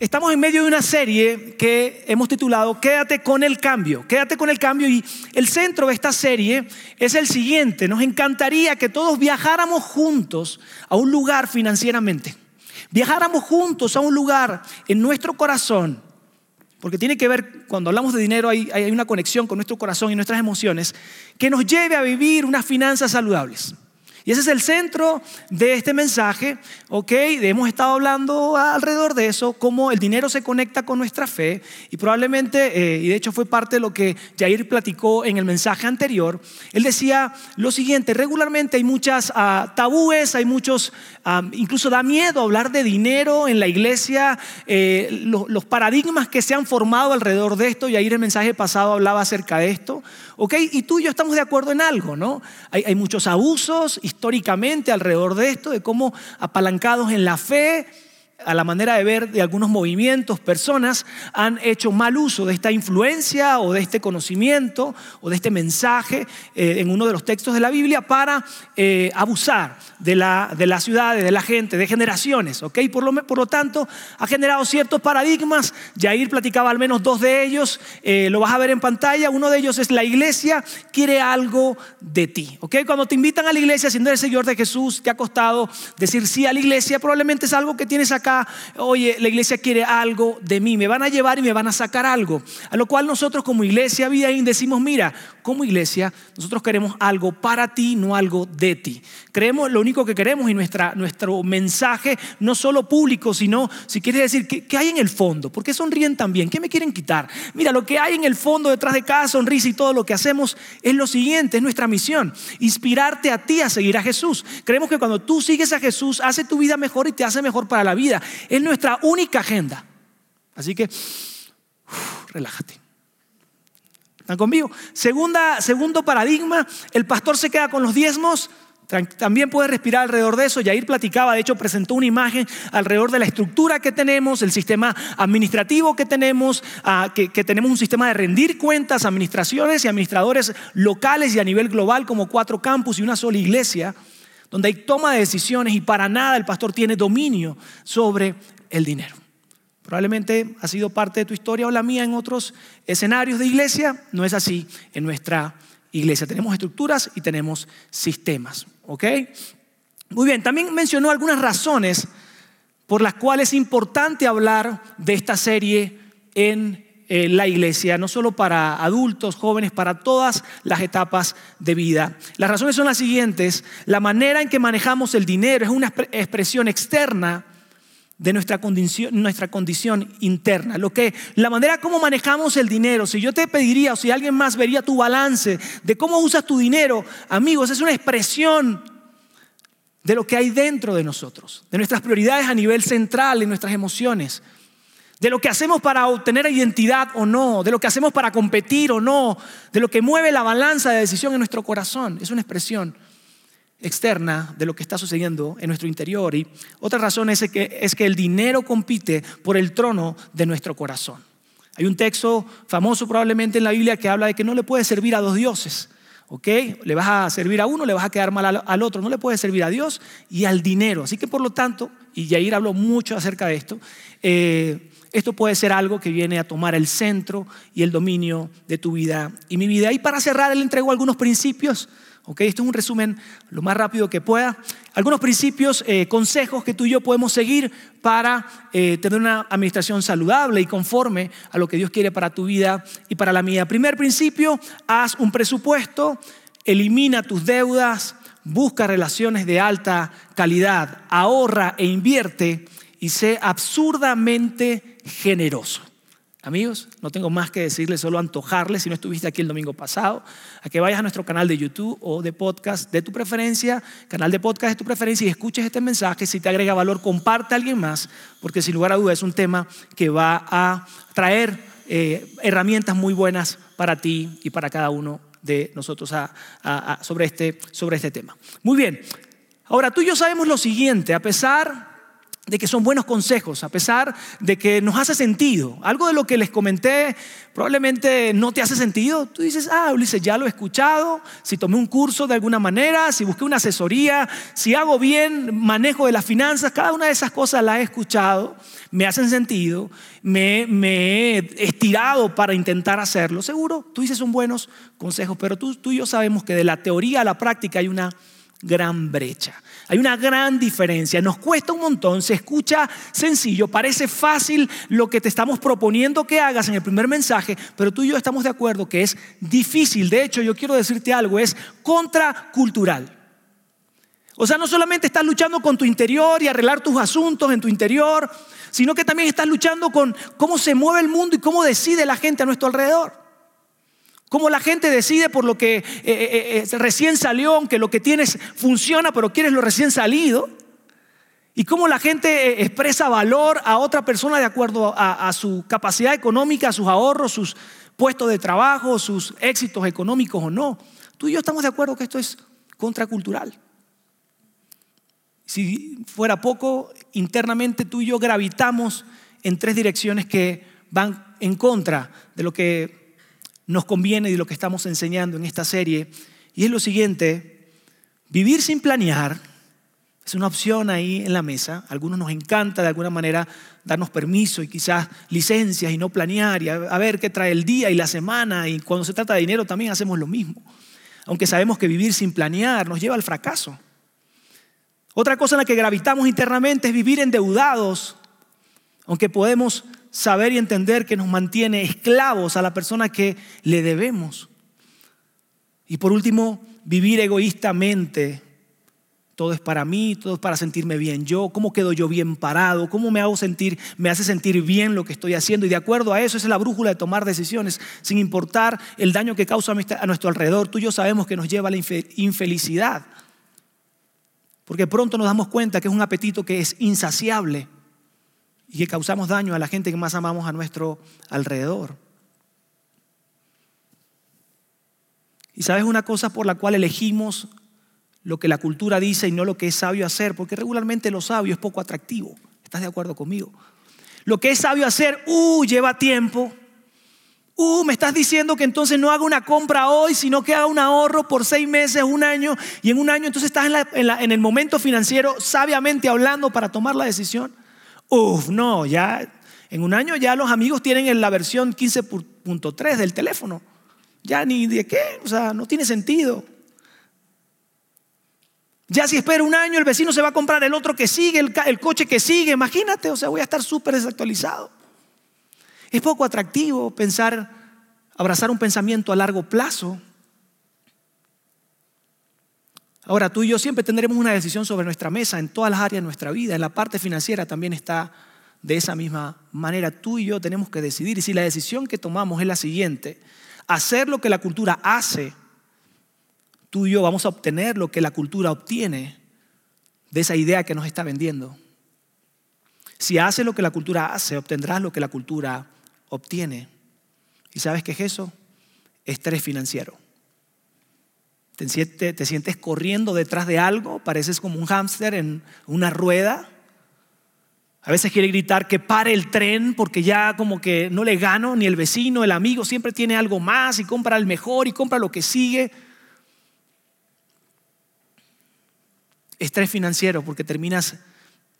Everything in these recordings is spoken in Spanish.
Estamos en medio de una serie que hemos titulado Quédate con el cambio. Quédate con el cambio y el centro de esta serie es el siguiente. Nos encantaría que todos viajáramos juntos a un lugar financieramente. Viajáramos juntos a un lugar en nuestro corazón. Porque tiene que ver, cuando hablamos de dinero hay, hay una conexión con nuestro corazón y nuestras emociones que nos lleve a vivir unas finanzas saludables. Y ese es el centro de este mensaje, ¿ok? Hemos estado hablando alrededor de eso, cómo el dinero se conecta con nuestra fe y probablemente, eh, y de hecho fue parte de lo que Jair platicó en el mensaje anterior, él decía lo siguiente, regularmente hay muchas uh, tabúes, hay muchos, ah, incluso da miedo hablar de dinero en la iglesia, eh, los, paradigmas que se han formado alrededor de esto, Jair el mensaje pasado hablaba acerca de esto, ¿ok? Y tú y yo estamos de acuerdo en algo, ¿no? Hay muchos abusos históricamente alrededor de esto, de cómo apalancados en la fe, a la manera de ver de algunos movimientos, personas han hecho mal uso de esta influencia o de este conocimiento o de este mensaje eh, en uno de los textos de la Biblia para eh, abusar de la, de la ciudad, de la gente, de generaciones. ¿ok? Por, lo, por lo tanto, ha generado ciertos paradigmas. Jair platicaba al menos dos de ellos, eh, lo vas a ver en pantalla. Uno de ellos es la iglesia quiere algo de ti. ¿ok? Cuando te invitan a la iglesia, siendo el Señor de Jesús, te ha costado decir sí a la iglesia, probablemente es algo que tienes acá oye, la iglesia quiere algo de mí, me van a llevar y me van a sacar algo. A lo cual nosotros como iglesia Vidaín decimos, mira, como iglesia nosotros queremos algo para ti, no algo de ti. Creemos lo único que queremos y nuestra, nuestro mensaje, no solo público, sino, si quieres decir, ¿qué, hay en el fondo? ¿Por qué sonríen también? ¿Qué me quieren quitar? Mira, lo que hay en el fondo detrás de cada sonrisa y todo lo que hacemos es lo siguiente, es nuestra misión, inspirarte a ti a seguir a Jesús. Creemos que cuando tú sigues a Jesús, hace tu vida mejor y te hace mejor para la vida. Es nuestra única agenda. Así que, relájate. ¿Están conmigo? Segunda, segundo paradigma, el pastor se queda con los diezmos. También puede respirar alrededor de eso. Yair platicaba, de hecho, presentó una imagen alrededor de la estructura que tenemos, el sistema administrativo que tenemos, ah, que, que, tenemos un sistema de rendir cuentas, administraciones y administradores locales y a nivel global, como cuatro campus y una sola iglesia donde hay toma de decisiones y para nada el pastor tiene dominio sobre el dinero. Probablemente ha sido parte de tu historia o la mía en otros escenarios de iglesia, no es así en nuestra iglesia. Tenemos estructuras y tenemos sistemas, ¿ok? Muy bien, también mencionó algunas razones por las cuales es importante hablar de esta serie en eh, la iglesia, no solo para adultos, jóvenes, para todas las etapas de vida. Las razones son las siguientes. La manera en que manejamos el dinero es una expresión externa de nuestra condición, nuestra condición interna. Lo que, la manera como manejamos el dinero, si yo te pediría o si alguien más vería tu balance de cómo usas tu dinero, amigos, es una expresión de lo que hay dentro de nosotros, de nuestras prioridades a nivel central, de nuestras emociones de lo que hacemos para obtener identidad o no, de lo que hacemos para competir o no, de lo que mueve la balanza de decisión en nuestro corazón. Es una expresión externa de lo que está sucediendo en nuestro interior. Y otra razón es que, es que el dinero compite por el trono de nuestro corazón. Hay un texto famoso probablemente en la Biblia que habla de que no le puedes servir a dos dioses. ¿Ok? Le vas a servir a uno, le vas a quedar mal al otro. No le puedes servir a Dios y al dinero. Así que por lo tanto, y Jair habló mucho acerca de esto, eh, esto puede ser algo que viene a tomar el centro y el dominio de tu vida y mi vida. Y para cerrar, le entrego algunos principios. ¿ok? Esto es un resumen lo más rápido que pueda. Algunos principios, eh, consejos que tú y yo podemos seguir para eh, tener una administración saludable y conforme a lo que Dios quiere para tu vida y para la mía. Primer principio, haz un presupuesto, elimina tus deudas, busca relaciones de alta calidad, ahorra e invierte y sé absurdamente generoso. Amigos, no tengo más que decirles, solo antojarles, si no estuviste aquí el domingo pasado, a que vayas a nuestro canal de YouTube o de podcast de tu preferencia, canal de podcast de tu preferencia y escuches este mensaje. Si te agrega valor, comparte a alguien más, porque sin lugar a dudas es un tema que va a traer eh, herramientas muy buenas para ti y para cada uno de nosotros sobre, este, sobre este tema. Muy bien, ahora tú y yo sabemos lo siguiente, a pesar de que son buenos consejos, a pesar de que nos hace sentido. Algo de lo que les comenté probablemente no te hace sentido. Tú dices, ah, Ulises, ya lo he escuchado, si tomé un curso de alguna manera, si busqué una asesoría, si hago bien manejo de las finanzas, cada una de esas cosas las he escuchado, me hacen sentido, me, me he estirado para intentar hacerlo. Seguro, tú dices son buenos consejos, pero tú, tú y yo sabemos que de la teoría a la práctica hay una gran brecha. Hay una gran diferencia. Nos cuesta un montón, se escucha sencillo, parece fácil lo que te estamos proponiendo que hagas en el primer mensaje, pero tú y yo estamos de acuerdo que es difícil. De hecho, yo quiero decirte algo, es contracultural. O sea, no solamente estás luchando con tu interior y arreglar tus asuntos en tu interior, sino que también estás luchando con cómo se mueve el mundo y cómo decide la gente a nuestro alrededor. Cómo la gente decide por lo que eh, eh, eh, recién salió, aunque lo que tienes funciona, pero quieres lo recién salido. Y cómo la gente expresa valor a otra persona de acuerdo a, su capacidad económica, a sus ahorros, sus puestos de trabajo, sus éxitos económicos o no. Tú y yo estamos de acuerdo que esto es contracultural. Si fuera poco, internamente tú y yo gravitamos en tres direcciones que van en contra de lo que nos conviene de lo que estamos enseñando en esta serie. Y es lo siguiente, vivir sin planear es una opción ahí en la mesa. A algunos nos encanta de alguna manera darnos permiso y quizás licencias y no planear y a, ver qué trae el día y la semana. Y cuando se trata de dinero también hacemos lo mismo. Aunque sabemos que vivir sin planear nos lleva al fracaso. Otra cosa en la que gravitamos internamente es vivir endeudados, aunque podemos saber y entender que nos mantiene esclavos a la persona que le debemos. Y por último, vivir egoístamente. Todo es para mí, todo es para sentirme bien yo, cómo quedo yo bien parado, cómo me hago sentir, me hace sentir bien lo que estoy haciendo. Y de acuerdo a eso, esa es la brújula de tomar decisiones, sin importar el daño que causa a nuestro alrededor. Tú y yo sabemos que nos lleva a la infelicidad. Porque pronto nos damos cuenta que es un apetito que es insaciable y que causamos daño a la gente que más amamos a nuestro alrededor. Y sabes una cosa por la cual elegimos lo que la cultura dice y no lo que es sabio hacer, porque regularmente lo sabio es poco atractivo. ¿Estás de acuerdo conmigo? Lo que es sabio hacer, uh, lleva tiempo. Uh, me estás diciendo que entonces no haga una compra hoy, sino que haga un ahorro por seis meses, un año, y en un año entonces estás en, en el momento financiero sabiamente hablando para tomar la decisión. Uf, no, ya en un año ya los amigos tienen la versión 15.3 del teléfono. Ya ni de qué, o sea, no tiene sentido. Ya si espero un año, el vecino se va a comprar el otro que sigue, el, el coche que sigue. Imagínate, o sea, voy a estar súper desactualizado. Es poco atractivo pensar, abrazar un pensamiento a largo plazo. Ahora, tú y yo siempre tendremos una decisión sobre nuestra mesa en todas las áreas de nuestra vida. En la parte financiera también está de esa misma manera. Tú y yo tenemos que decidir. Y si la decisión que tomamos es la siguiente, hacer lo que la cultura hace, tú y yo vamos a obtener lo que la cultura obtiene de esa idea que nos está vendiendo. Si haces lo que la cultura hace, obtendrás lo que la cultura obtiene. ¿Y sabes qué es eso? Estrés financiero. Te sientes, corriendo detrás de algo, pareces como un hámster en una rueda. A veces quiere gritar que pare el tren porque ya como que no le gano, ni el vecino, el amigo, siempre tiene algo más y compra el mejor y compra lo que sigue. Estrés financiero porque terminas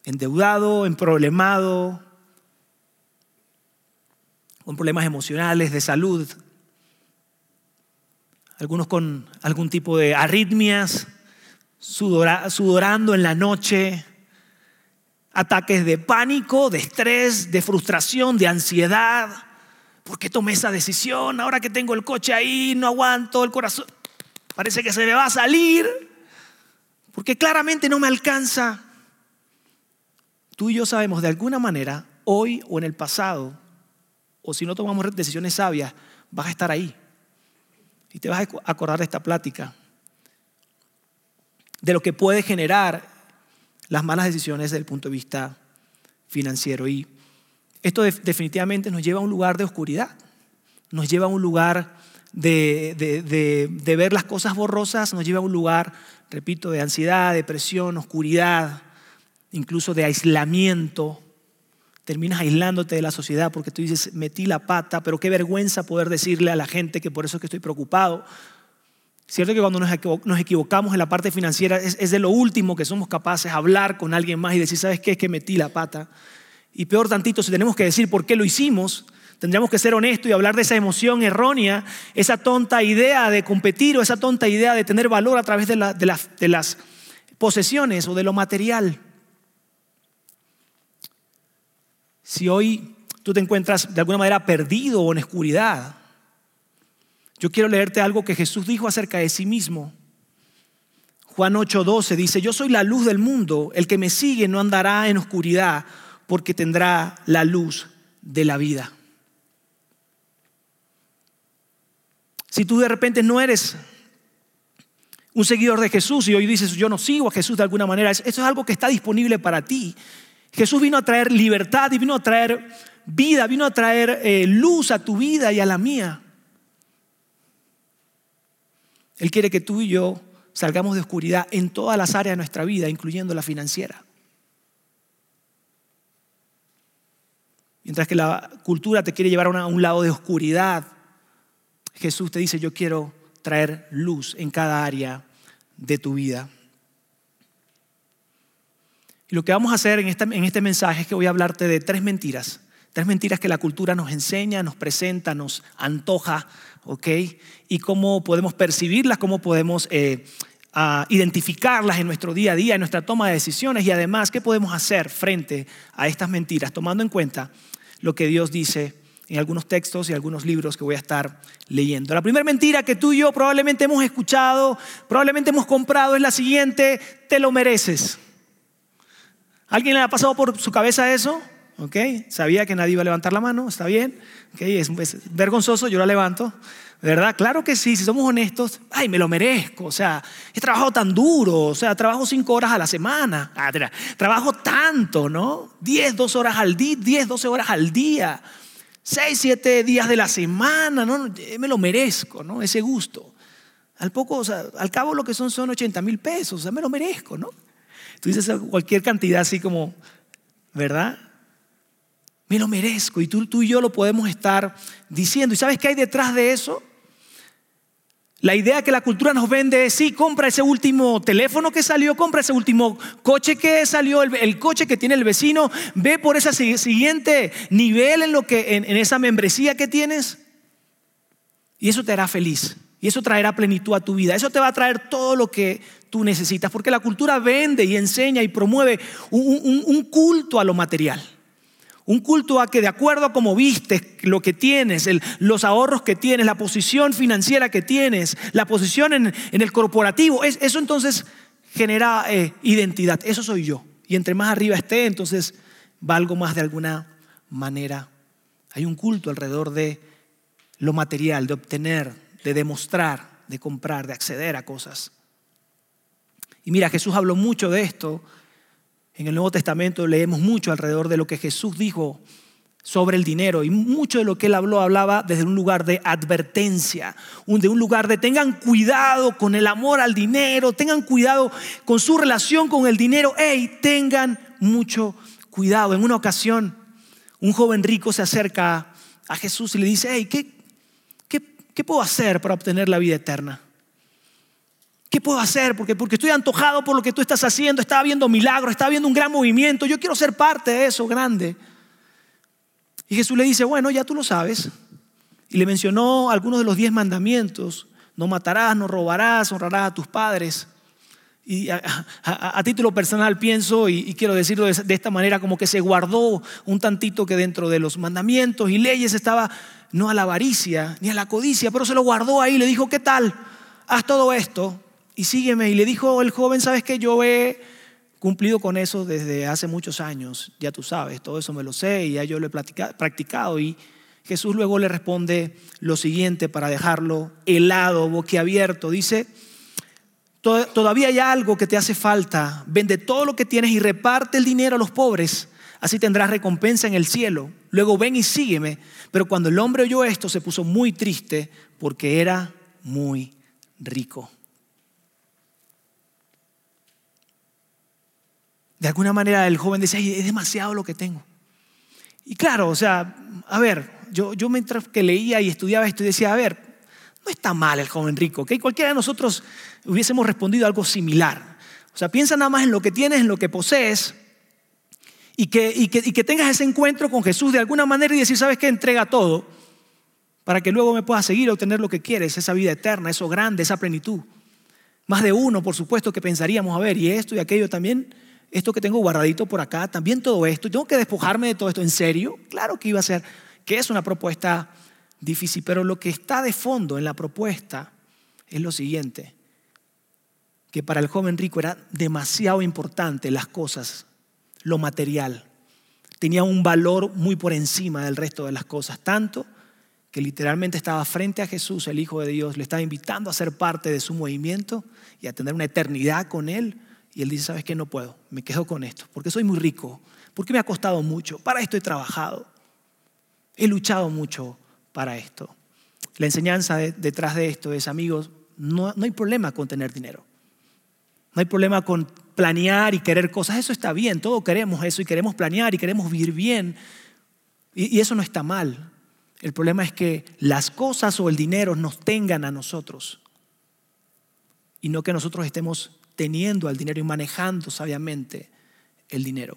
endeudado, emproblemado, con problemas emocionales, de salud, algunos con algún tipo de arritmias, sudorando en la noche, ataques de pánico, de estrés, de frustración, de ansiedad. ¿Por qué tomé esa decisión? Ahora que tengo el coche ahí, no aguanto el corazón. Parece que se me va a salir. Porque claramente no me alcanza. Tú y yo sabemos de alguna manera, hoy o en el pasado, o si no tomamos decisiones sabias, vas a estar ahí. Y te vas a acordar de esta plática, de lo que puede generar las malas decisiones desde el punto de vista financiero. Y esto definitivamente nos lleva a un lugar de oscuridad, nos lleva a un lugar de, ver las cosas borrosas nos lleva a un lugar, repito, de ansiedad, depresión, oscuridad, incluso de aislamiento. Terminas aislándote de la sociedad porque tú dices, metí la pata, pero qué vergüenza poder decirle a la gente que por eso es que estoy preocupado. Cierto que cuando nos equivocamos en la parte financiera es, de lo último que somos capaces de hablar con alguien más y decir, ¿sabes qué? Es que metí la pata. Y peor tantito, si tenemos que decir por qué lo hicimos, tendríamos que ser honestos y hablar de esa emoción errónea, esa tonta idea de competir o esa tonta idea de tener valor a través de, de las posesiones o de lo material. Si hoy tú te encuentras de alguna manera perdido o en oscuridad, yo quiero leerte algo que Jesús dijo acerca de sí mismo. Juan 8:12 dice, yo soy la luz del mundo, el que me sigue no andará en oscuridad porque tendrá la luz de la vida. Si tú de repente no eres un seguidor de Jesús y hoy dices, yo no sigo a Jesús de alguna manera, eso es algo que está disponible para ti. Jesús vino a traer libertad y vino a traer vida, vino a traer eh, luz a tu vida y a la mía. Él quiere que tú y yo salgamos de oscuridad en todas las áreas de nuestra vida, incluyendo la financiera. Mientras que la cultura te quiere llevar a, un lado de oscuridad, Jesús te dice, yo quiero traer luz en cada área de tu vida. Y lo que vamos a hacer en este, en este mensaje es que voy a hablarte de tres mentiras. Tres mentiras que la cultura nos enseña, nos presenta, nos antoja ¿ok? Y cómo podemos percibirlas, cómo podemos eh, identificarlas en nuestro día a día, en nuestra toma de decisiones y además qué podemos hacer frente a estas mentiras, tomando en cuenta lo que Dios dice en algunos textos y algunos libros que voy a estar leyendo. La primera mentira que tú y yo probablemente hemos escuchado, probablemente hemos comprado es la siguiente, te lo mereces. ¿Alguien le ha pasado por su cabeza eso? ¿ok? Sabía que nadie iba a levantar la mano, está bien, ¿ok? Es, vergonzoso, yo la levanto, ¿verdad? Claro que sí, si somos honestos, ay, me lo merezco, o sea, he trabajado tan duro, o sea, trabajo cinco horas a la semana, ah, trabajo tanto, ¿no? Diez, dos horas al día, diez, doce horas al día, seis, siete días de la semana, ¿no? Me lo merezco, ¿no? Ese gusto. Al poco, o sea, al cabo lo que son son 80 mil pesos, o sea, me lo merezco, ¿no? Tú dices cualquier cantidad así como, ¿verdad? me lo merezco. Y tú, tú y yo lo podemos estar diciendo. ¿Y sabes qué hay detrás de eso? La idea que la cultura nos vende es, sí, compra ese último teléfono que salió, compra ese último coche que salió, el, coche que tiene el vecino, ve por ese siguiente nivel en, lo que, en, en esa membresía que tienes. Y eso te hará feliz. Y eso traerá plenitud a tu vida. Eso te va a traer todo lo que tú necesitas. Porque la cultura vende y enseña y promueve un culto a lo material. Un culto a que de acuerdo a cómo vistes, lo que tienes, los ahorros que tienes, la posición financiera que tienes, la posición en, el corporativo, eso entonces genera eh, identidad. Eso soy yo. Y entre más arriba esté, entonces valgo más de alguna manera. Hay un culto alrededor de lo material, de obtener, de demostrar, de comprar, de acceder a cosas. Y mira, Jesús habló mucho de esto en el Nuevo Testamento leemos mucho alrededor de lo que Jesús dijo sobre el dinero y mucho de lo que él habló hablaba desde un lugar de advertencia, de un lugar de tengan cuidado con el amor al dinero, tengan cuidado con su relación con el dinero, hey, tengan mucho cuidado. En una ocasión, un joven rico se acerca a Jesús y le dice, hey, ¿qué, qué, puedo hacer para obtener la vida eterna? ¿Qué puedo hacer? Porque, porque estoy antojado por lo que tú estás haciendo. Estaba viendo milagros, estaba viendo un gran movimiento. Yo quiero ser parte de eso grande. Y Jesús le dice, bueno, ya tú lo sabes. Y le mencionó algunos de los diez mandamientos. No matarás, no robarás, honrarás a tus padres. Y a, título personal pienso, y, quiero decirlo de, de, esta manera, como que se guardó un tantito que dentro de los mandamientos y leyes estaba no a la avaricia ni a la codicia, pero se lo guardó ahí. Le dijo, ¿qué tal? Haz todo esto y sígueme. Y le dijo el joven, sabes que yo he cumplido con eso desde hace muchos años, ya tú sabes, todo eso me lo sé y ya yo lo he practicado. Y Jesús luego le responde lo siguiente para dejarlo helado, boquiabierto. Dice, todavía hay algo que te hace falta, vende todo lo que tienes y reparte el dinero a los pobres. Así tendrás recompensa en el cielo. Luego ven y sígueme. Pero cuando el hombre oyó esto, se puso muy triste porque era muy rico. De alguna manera el joven decía, es demasiado lo que tengo. Y claro, o sea, a ver, yo, yo mientras que leía y estudiaba esto decía, a ver, no está mal el joven rico, que cualquiera de nosotros hubiésemos respondido algo similar. O sea, piensa nada más en lo que tienes, en lo que posees, y que, y que, tengas ese encuentro con Jesús de alguna manera y decir, ¿sabes qué? Entrega todo para que luego me puedas seguir a obtener lo que quieres, esa vida eterna, eso grande, esa plenitud. Más de uno, por supuesto, que pensaríamos, a ver, y esto y aquello también, esto que tengo guardadito por acá, también todo esto, tengo que despojarme de todo esto, ¿en serio? Claro que iba a ser, que es una propuesta difícil, pero lo que está de fondo en la propuesta es lo siguiente, que para el joven rico era demasiado importante las cosas lo material. Tenía un valor muy por encima del resto de las cosas, tanto que literalmente estaba frente a Jesús, el Hijo de Dios, le estaba invitando a ser parte de su movimiento y a tener una eternidad con Él. Y Él dice, ¿sabes qué? No puedo, me quedo con esto, porque soy muy rico, porque me ha costado mucho, para esto he trabajado, he luchado mucho para esto. La enseñanza detrás de esto es, amigos, no, no hay problema con tener dinero. No hay problema con planear y querer cosas. Eso está bien, todos queremos eso y queremos planear y queremos vivir bien. Y, eso no está mal. El problema es que las cosas o el dinero nos tengan a nosotros y no que nosotros estemos teniendo al dinero y manejando sabiamente el dinero.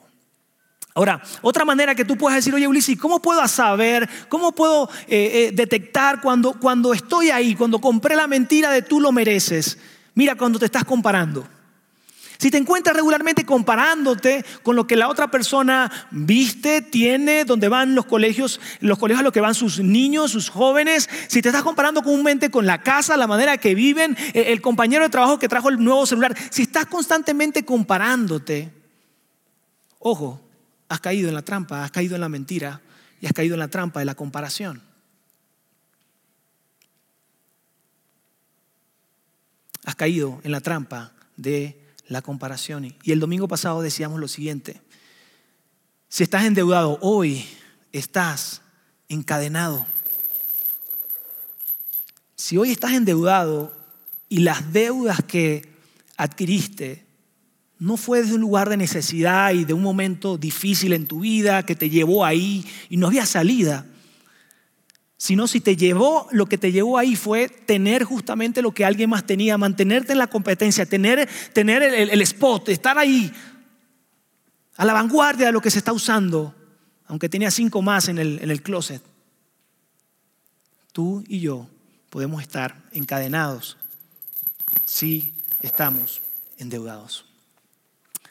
Ahora, otra manera que tú puedes decir, oye Ulises, ¿cómo puedo saber, cómo puedo eh, eh, detectar cuando, cuando estoy ahí, cuando compré la mentira de tú lo mereces? Mira, cuando te estás comparando. Si te encuentras regularmente comparándote con lo que la otra persona viste, tiene, donde van los colegios, los colegios a los que van sus niños, sus jóvenes, si te estás comparando comúnmente con la casa, la manera que viven, eh, el compañero de trabajo que trajo el nuevo celular, si estás constantemente comparándote, ojo, has caído en la trampa, has caído en la mentira y has caído en la trampa de la comparación. Has caído en la trampa de la comparación. Y el domingo pasado decíamos lo siguiente, si estás endeudado hoy, estás encadenado. Si hoy estás endeudado y las deudas que adquiriste no fue desde un lugar de necesidad y de un momento difícil en tu vida que te llevó ahí y no había salida, sino si te llevó, lo que te llevó ahí fue tener justamente lo que alguien más tenía, mantenerte en la competencia, tener, tener el, spot, estar ahí a la vanguardia de lo que se está usando, aunque tenía cinco más en el, en el closet. Tú y yo podemos estar encadenados si estamos endeudados.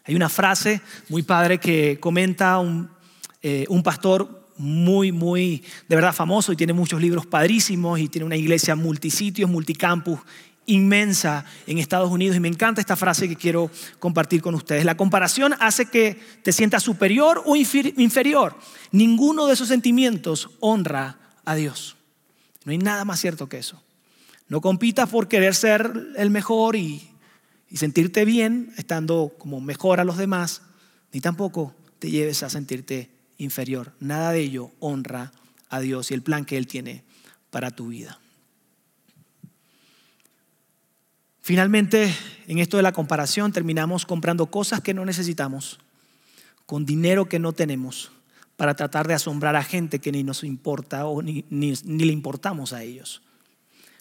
Hay una frase muy padre que comenta un, eh, un pastor muy, muy, de verdad famoso y tiene muchos libros padrísimos y tiene una iglesia multisitios, multicampus inmensa en Estados Unidos y me encanta esta frase que quiero compartir con ustedes. La comparación hace que te sientas superior o inferior. Ninguno de esos sentimientos honra a Dios. No hay nada más cierto que eso. No compitas por querer ser el mejor y, y sentirte bien estando como mejor a los demás, ni tampoco te lleves a sentirte inferior. Nada de ello honra a Dios y el plan que Él tiene para tu vida. Finalmente, en esto de la comparación, terminamos comprando cosas que no necesitamos, con dinero que no tenemos, para tratar de asombrar a gente que ni nos importa o ni, ni le importamos a ellos.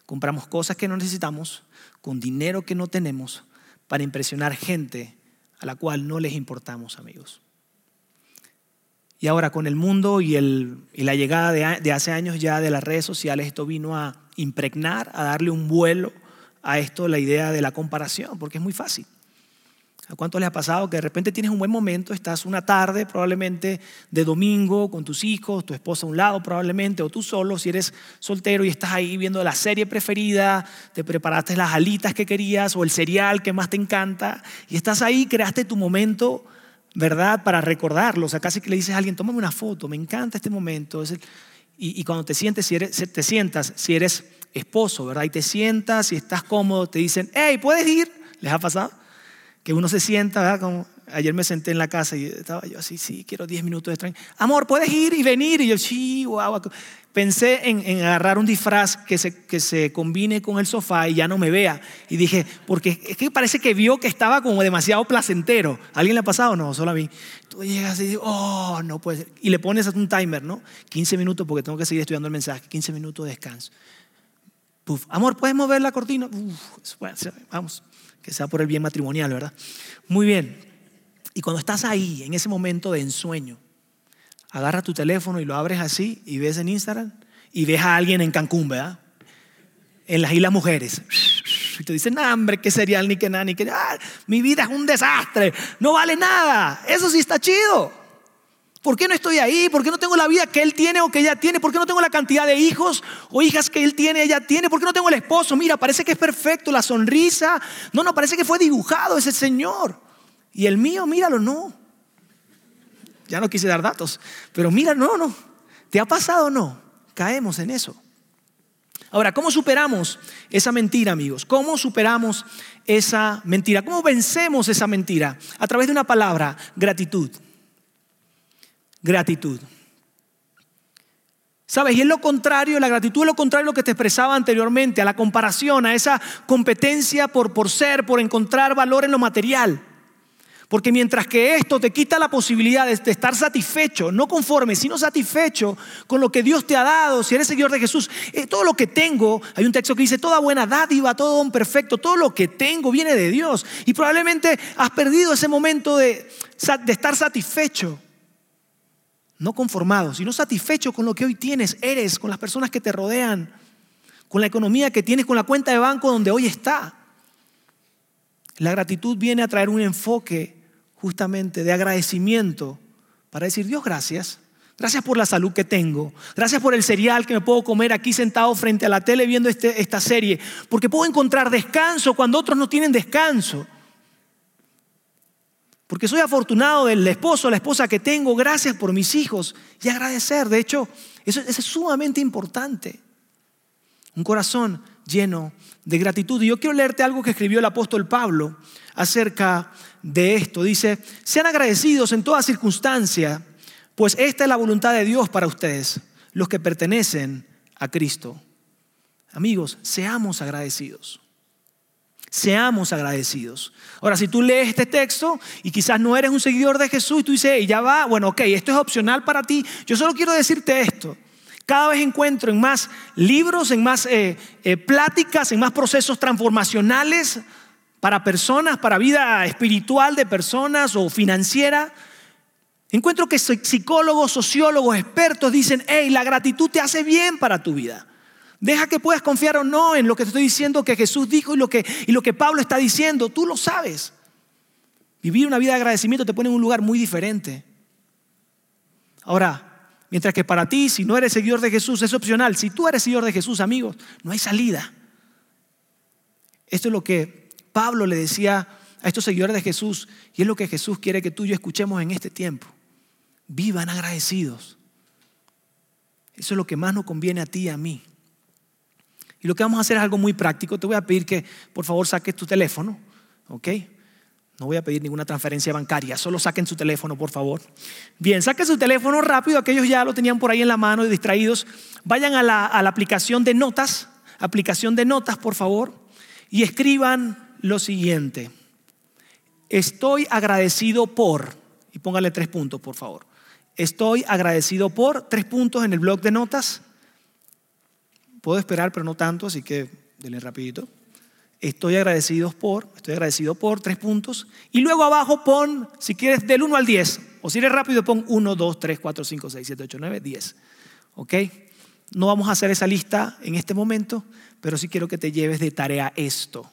Compramos cosas que no necesitamos, con dinero que no tenemos, para impresionar gente a la cual no les importamos, amigos. Y ahora con el mundo y, la llegada de, hace años ya de las redes sociales, esto vino a impregnar, a darle un vuelo a esto, la idea de la comparación, porque es muy fácil. ¿A cuánto les ha pasado que de repente tienes un buen momento, estás una tarde probablemente de domingo con tus hijos, tu esposa a un lado probablemente, o tú solo si eres soltero y estás ahí viendo la serie preferida, te preparaste las alitas que querías o el cereal que más te encanta y estás ahí, creaste tu momento ¿verdad? Para recordarlo. O sea, casi que le dices a alguien, tómame una foto, me encanta este momento. y, cuando te sientes, si eres, te sientas, si eres esposo, ¿verdad? Y te sientas y estás cómodo, te dicen, hey, ¿puedes ir? ¿Les ha pasado? que uno se sienta, ¿verdad? Ayer me senté en la casa y estaba yo así, sí, quiero 10 minutos de tranquilidad. Amor, puedes ir y venir. Y yo, sí, wow. Pensé en, agarrar un disfraz que se, que se combine con el sofá y ya no me vea. Y dije, porque es que parece que vio que estaba como demasiado placentero. ¿Alguien le ha pasado? No, solo a mí. Tú llegas y dices, oh, no puede ser. Y le pones un timer, ¿no? 15 minutos porque tengo que seguir estudiando el mensaje. 15 minutos de descanso. Amor, ¿puedes mover la cortina? Vamos, que sea por el bien matrimonial, ¿verdad? Muy bien. Y cuando estás ahí, en ese momento de ensueño, agarras tu teléfono y lo abres así y ves en Instagram y ves a alguien en Cancún, ¿verdad? En las Islas Mujeres. Y te dicen, no, hombre, qué serial, ni qué nada, ni qué ah, Mi vida es un desastre, no vale nada. Eso sí está chido. ¿Por qué no estoy ahí? ¿Por qué no tengo la vida que él tiene o que ella tiene? ¿Por qué no tengo la cantidad de hijos o hijas que él tiene, ella tiene? ¿Por qué no tengo el esposo? Mira, parece que es perfecto, la sonrisa. No, no, parece que fue dibujado ese señor. Y el mío, míralo, no. Ya no quise dar datos, pero mira, no, no. ¿Te ha pasado o no? Caemos en eso. Ahora, ¿cómo superamos esa mentira, amigos? ¿Cómo superamos esa mentira? ¿Cómo vencemos esa mentira? A través de una palabra, gratitud. Gratitud. ¿Sabes? Y es lo contrario, la gratitud es lo contrario a lo que te expresaba anteriormente, a la comparación, a esa competencia por, por ser, por encontrar valor en lo material. Porque mientras que esto te quita la posibilidad de estar satisfecho, no conforme, sino satisfecho con lo que Dios te ha dado, si eres seguidor de Jesús, eh, todo lo que tengo, hay un texto que dice, toda buena dádiva, todo don perfecto, todo lo que tengo viene de Dios. Y probablemente has perdido ese momento de, de estar satisfecho, no conformado, sino satisfecho con lo que hoy tienes, eres, con las personas que te rodean, con la economía que tienes, con la cuenta de banco donde hoy está. La gratitud viene a traer un enfoque justamente de agradecimiento para decir, Dios, gracias. Gracias por la salud que tengo. Gracias por el cereal que me puedo comer aquí sentado frente a la tele viendo este, esta serie. Porque puedo encontrar descanso cuando otros no tienen descanso. Porque soy afortunado del esposo la esposa que tengo. Gracias por mis hijos. Y agradecer. De hecho, eso, eso es sumamente importante. Un corazón lleno de gratitud. Y yo quiero leerte algo que escribió el apóstol Pablo acerca de esto. Dice, sean agradecidos en toda circunstancia, pues esta es la voluntad de Dios para ustedes, los que pertenecen a Cristo. Amigos, seamos agradecidos. Seamos agradecidos. Ahora, si tú lees este texto y quizás no eres un seguidor de Jesús y tú dices, ya va, bueno, ok, esto es opcional para ti, yo solo quiero decirte esto. Cada vez encuentro en más libros, en más eh, eh, pláticas, en más procesos transformacionales para personas, para vida espiritual de personas o financiera. Encuentro que psicólogos, sociólogos, expertos dicen, hey, la gratitud te hace bien para tu vida. Deja que puedas confiar o no en lo que te estoy diciendo que Jesús dijo y lo que, y lo que Pablo está diciendo. Tú lo sabes. Vivir una vida de agradecimiento te pone en un lugar muy diferente. Ahora, Mientras que para ti, si no eres seguidor de Jesús, es opcional. Si tú eres seguidor de Jesús, amigos, no hay salida. Esto es lo que Pablo le decía a estos seguidores de Jesús y es lo que Jesús quiere que tú y yo escuchemos en este tiempo. Vivan agradecidos. Eso es lo que más nos conviene a ti y a mí. Y lo que vamos a hacer es algo muy práctico. Te voy a pedir que por favor saques tu teléfono, ¿ok? No voy a pedir ninguna transferencia bancaria, solo saquen su teléfono, por favor. Bien, saquen su teléfono rápido, aquellos ya lo tenían por ahí en la mano y distraídos. Vayan a la, a la aplicación de notas, aplicación de notas, por favor, y escriban lo siguiente. Estoy agradecido por, y póngale tres puntos, por favor. Estoy agradecido por, tres puntos en el blog de notas. Puedo esperar, pero no tanto, así que denle rapidito. Estoy agradecido por, estoy agradecido por, tres puntos. Y luego abajo pon, si quieres, del 1 al 10. O si eres rápido, pon 1, 2, 3, 4, 5, 6, 7, 8, 9, 10. ¿Ok? No vamos a hacer esa lista en este momento, pero sí quiero que te lleves de tarea esto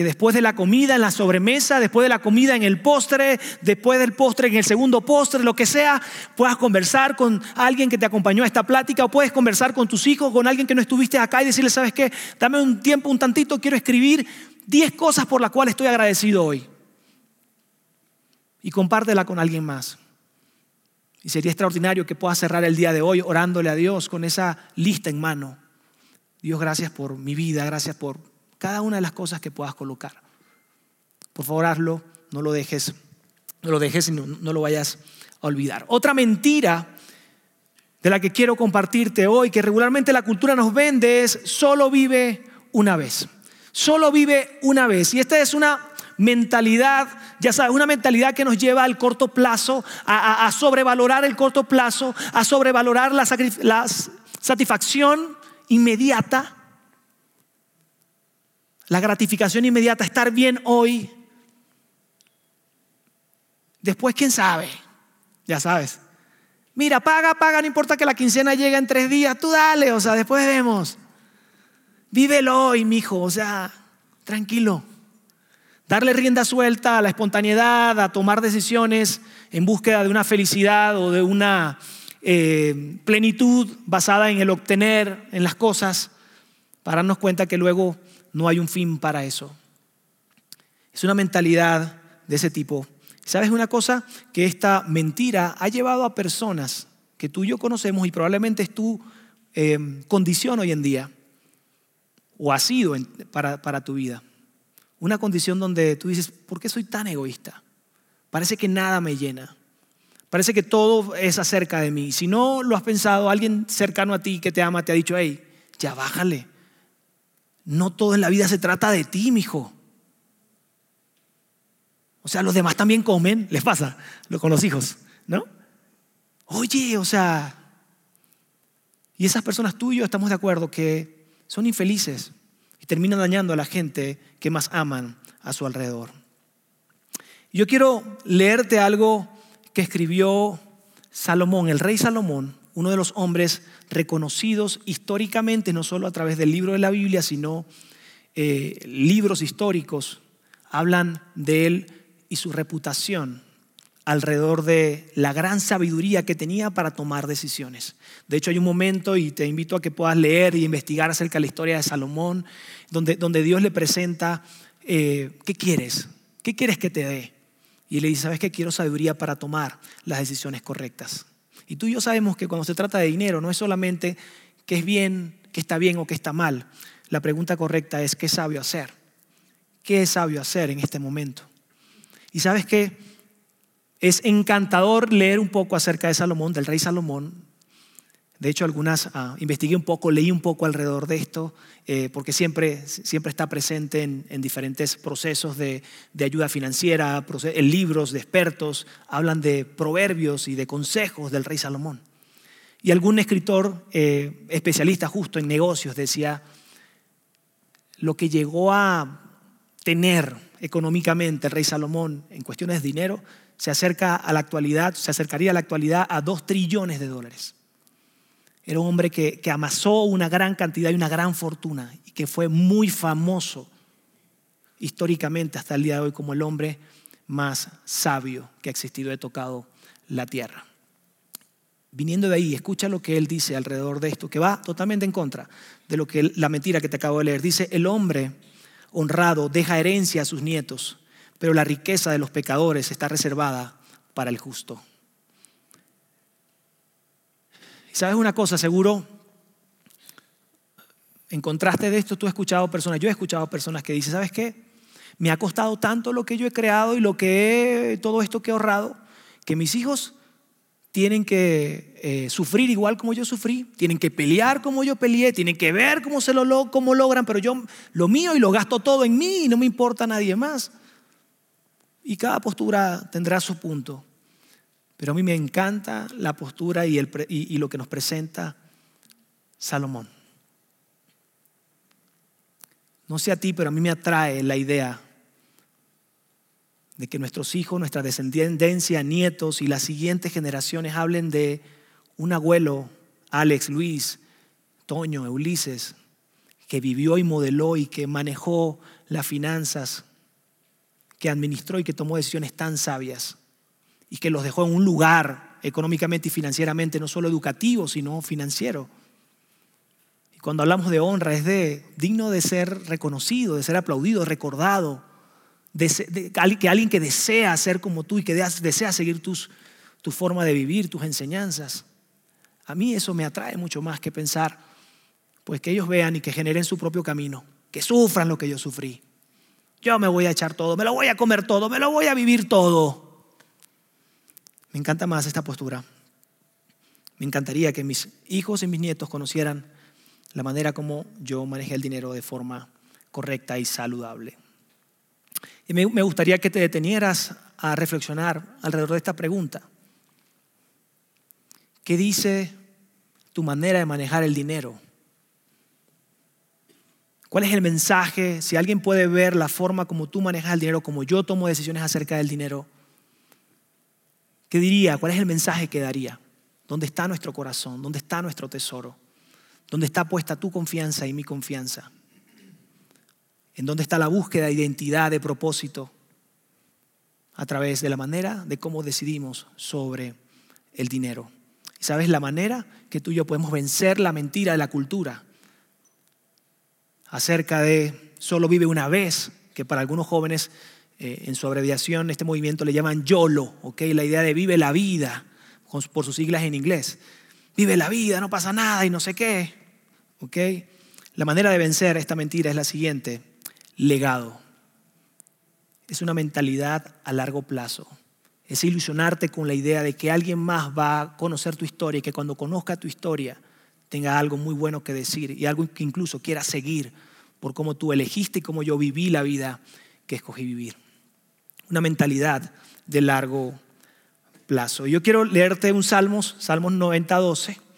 que después de la comida, en la sobremesa, después de la comida en el postre, después del postre en el segundo postre, lo que sea, puedas conversar con alguien que te acompañó a esta plática o puedes conversar con tus hijos, con alguien que no estuviste acá y decirle, ¿sabes qué? Dame un tiempo, un tantito, quiero escribir 10 cosas por las cuales estoy agradecido hoy. Y compártela con alguien más. Y sería extraordinario que puedas cerrar el día de hoy orándole a Dios con esa lista en mano. Dios, gracias por mi vida, gracias por cada una de las cosas que puedas colocar. Por favor, hazlo, no lo dejes, no lo dejes y no, lo vayas a olvidar. Otra mentira de la que quiero compartirte hoy, que regularmente la cultura nos vende, es solo vive una vez. Solo vive una vez. Y esta es una mentalidad, ya sabes, una mentalidad que nos lleva al corto plazo, a, sobrevalorar el corto plazo, a sobrevalorar la satisfacción inmediata, la gratificación inmediata, estar bien hoy. Después, ¿quién sabe? Ya sabes. Mira, paga, paga, no importa que la quincena llegue en tres días, tú dale, o sea, después vemos. Vívelo hoy, mijo, o sea, tranquilo. Darle rienda suelta a la espontaneidad, a tomar decisiones en búsqueda de una felicidad o de una eh, plenitud basada en el obtener, en las cosas, para darnos cuenta que luego no hay un fin para eso. Es una mentalidad de ese tipo. ¿Sabes una cosa? Que esta mentira ha llevado a personas que tú y yo conocemos y probablemente es tu eh, condición hoy en día, o ha sido para, para tu vida. Una condición donde tú dices, ¿por qué soy tan egoísta? Parece que nada me llena. Parece que todo es acerca de mí. Si no lo has pensado, alguien cercano a ti que te ama te ha dicho, hey, ya bájale. No todo en la vida se trata de ti, mijo. O sea, los demás también comen, les pasa con los hijos, ¿no? Oye, o sea, y esas personas tuyas estamos de acuerdo que son infelices y terminan dañando a la gente que más aman a su alrededor. Yo quiero leerte algo que escribió Salomón, el rey Salomón, uno de los hombres reconocidos históricamente, no solo a través del libro de la Biblia, sino eh, libros históricos, hablan de él y su reputación alrededor de la gran sabiduría que tenía para tomar decisiones. De hecho, hay un momento, y te invito a que puedas leer y investigar acerca de la historia de Salomón, donde, donde Dios le presenta, eh, ¿qué quieres? ¿Qué quieres que te dé? Y le dice, ¿sabes qué? Quiero sabiduría para tomar las decisiones correctas. Y tú y yo sabemos que cuando se trata de dinero no es solamente qué es bien, qué está bien o qué está mal. La pregunta correcta es, ¿qué es sabio hacer? ¿Qué es sabio hacer en este momento? Y sabes qué? Es encantador leer un poco acerca de Salomón, del rey Salomón, de hecho, algunas ah, investigué un poco, leí un poco alrededor de esto, eh, porque siempre, siempre está presente en, diferentes procesos de, ayuda financiera, en libros de expertos, hablan de proverbios y de consejos del rey Salomón. Y algún escritor eh, especialista justo en negocios decía, lo que llegó a tener económicamente el rey Salomón en cuestiones de dinero se acerca a la actualidad, se acercaría a la actualidad a dos trillones de dólares. Era un hombre que, amasó una gran cantidad y una gran fortuna y que fue muy famoso históricamente hasta el día de hoy como el hombre más sabio que ha existido, he tocado la tierra. Viniendo de ahí, escucha lo que él dice alrededor de esto, que va totalmente en contra de lo que la mentira que te acabo de leer. Dice, el hombre honrado deja herencia a sus nietos, pero la riqueza de los pecadores está reservada para el justo. Sabes una cosa, seguro, en contraste de esto, tú has escuchado personas, yo he escuchado personas que dicen, ¿sabes qué? Me ha costado tanto lo que yo he creado y lo que he, todo esto que he ahorrado, que mis hijos tienen que eh, sufrir igual como yo sufrí, tienen que pelear como yo peleé, tienen que ver cómo se lo cómo logran, pero yo lo mío y lo gasto todo en mí y no me importa nadie más. Y cada postura tendrá su punto. Pero a mí me encanta la postura y, lo que nos presenta Salomón. No sé a ti, pero a mí me atrae la idea de que nuestros hijos, nuestra descendencia, nietos y las siguientes generaciones hablen de un abuelo, Alex, Luis, Toño, Ulises, que vivió y modeló y que manejó las finanzas, que administró y que tomó decisiones tan sabias y que los dejó en un lugar económicamente y financieramente, no solo educativo, sino financiero. Y cuando hablamos de honra es de digno de ser reconocido, de ser aplaudido, recordado, que alguien que desea ser como tú y que desea seguir tus, tu forma de vivir, tus enseñanzas. A mí eso me atrae mucho más que pensar, pues que ellos vean y que generen su propio camino, que sufran lo que yo sufrí. Yo me voy a echar todo, me lo voy a comer todo, me lo voy a vivir todo. Me encanta más esta postura. Me encantaría que mis hijos y mis nietos conocieran la manera como yo manejé el dinero de forma correcta y saludable. Y me, gustaría que te detenieras a reflexionar alrededor de esta pregunta. ¿Qué dice tu manera de manejar el dinero? ¿Cuál es el mensaje? Si alguien puede ver la forma como tú manejas el dinero, como yo tomo decisiones acerca del dinero, ¿qué diría? ¿Cuál es el mensaje que daría? ¿Dónde está nuestro corazón? ¿Dónde está nuestro tesoro? ¿Dónde está puesta tu confianza y mi confianza? ¿En dónde está la búsqueda de identidad, de propósito? A través de la manera de cómo decidimos sobre el dinero. ¿Y sabes la manera que tú y yo podemos vencer la mentira de la cultura? Acerca de solo vive una vez, que para algunos jóvenes eh, en su abreviación este movimiento le llaman YOLO, ¿ok? La idea de vive la vida, por sus siglas en inglés. Vive la vida, no pasa nada y no sé qué. ¿Ok? La manera de vencer esta mentira es la siguiente, legado. Es una mentalidad a largo plazo. Es ilusionarte con la idea de que alguien más va a conocer tu historia y que cuando conozca tu historia tenga algo muy bueno que decir y algo que incluso quiera seguir por cómo tú elegiste y cómo yo viví la vida que escogí vivir. Una mentalidad de largo plazo. Yo quiero leerte un Salmos, Salmos 90, 12